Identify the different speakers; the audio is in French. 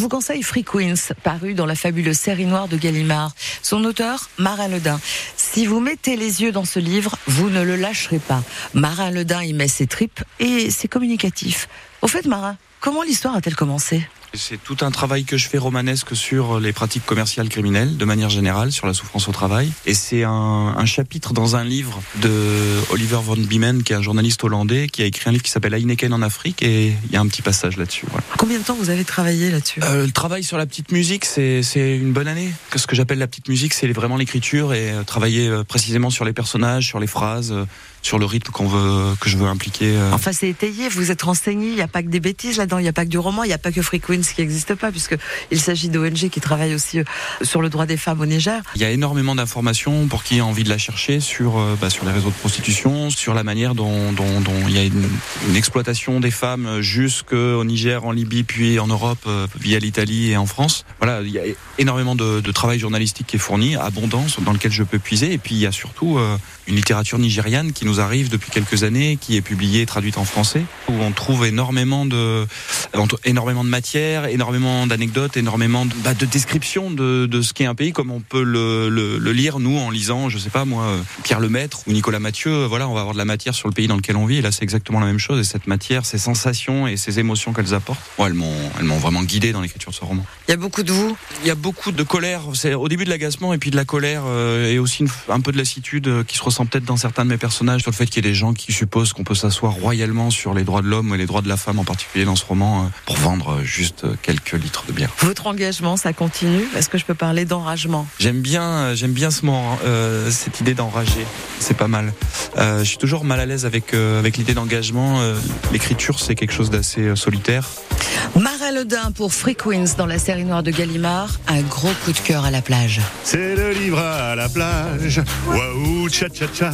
Speaker 1: Je vous conseille Free Queens, paru dans la fabuleuse série noire de Gallimard. Son auteur, Marin Ledin. Si vous mettez les yeux dans ce livre, vous ne le lâcherez pas. Marin Ledin y met ses tripes et c'est communicatif. Au fait, Marin, comment l'histoire a-t-elle commencé?
Speaker 2: C'est tout un travail que je fais romanesque sur les pratiques commerciales criminelles, de manière générale, sur la souffrance au travail. Et c'est un, un, chapitre dans un livre de Oliver von Biemen, qui est un journaliste hollandais, qui a écrit un livre qui s'appelle Heineken en Afrique, et il y a un petit passage là-dessus. Voilà.
Speaker 1: Combien de temps vous avez travaillé là-dessus?
Speaker 2: Euh, Le travail sur la petite musique, c'est une bonne année. Ce que j'appelle la petite musique, c'est vraiment l'écriture et euh, travailler euh, précisément sur les personnages, sur les phrases, sur le rythme qu'on veut, que je veux impliquer.
Speaker 1: Enfin, c'est étayé, vous êtes renseigné, il n'y a pas que des bêtises là-dedans, il n'y a pas que du roman, il n'y a pas que Queens qui n'existe pas, puisqu'il s'agit d'ONG qui travaillent aussi euh, sur le droit des femmes au Niger.
Speaker 2: Il y a énormément d'informations pour qui a envie de la chercher sur, euh, bah, sur les réseaux de prostitution, sur la manière dont, il y a une, exploitation des femmes jusqu'au Niger, en Libye, puis en Europe, via l'Italie et en France. Voilà, il y a énormément de, de, travail journalistique qui est fourni, abondance dans lequel je peux puiser, et puis il y a surtout une littérature nigériane qui nous arrive depuis quelques années, qui est publiée et traduite en français, où on trouve énormément de, énormément de matière, énormément d'anecdotes, énormément de, bah, de descriptions de, de ce qu'est un pays, comme on peut le, le, le, lire nous en lisant, je sais pas moi, Pierre Lemaître ou Nicolas Mathieu. Voilà, on va avoir de la matière sur le pays dans lequel on vit. Et là, c'est exactement la même chose. Et cette matière, ces sensations et ces émotions qu'elles apportent, bon, elles m'ont, elles m'ont vraiment guidé dans l'écriture de ce roman.
Speaker 1: Il y a beaucoup de vous.
Speaker 2: Il y a beaucoup de colère. C'est au début de l'agacement et puis de la colère euh, et aussi une, un peu de lassitude euh, qui se ressent peut-être dans certains de mes personnages sur le fait qu'il y ait des gens qui supposent qu'on peut s'asseoir royalement sur les droits de l'homme et les droits de la femme en particulier dans ce roman euh, pour vendre juste quelques litres de bière.
Speaker 1: Votre engagement, ça continue? Est-ce que je peux parler d'enragement?
Speaker 2: J'aime bien, j'aime bien ce mot, euh, cette idée d'enrager. C'est pas mal. Euh, je suis toujours mal à l'aise avec avec l'idée d'engagement. L'écriture, c'est quelque chose d'assez solitaire.
Speaker 1: Marin Ledin pour Free Queens dans la série noire de Gallimard. Un gros coup de cœur à la plage.
Speaker 3: C'est le livre à la plage. Waouh, cha cha cha.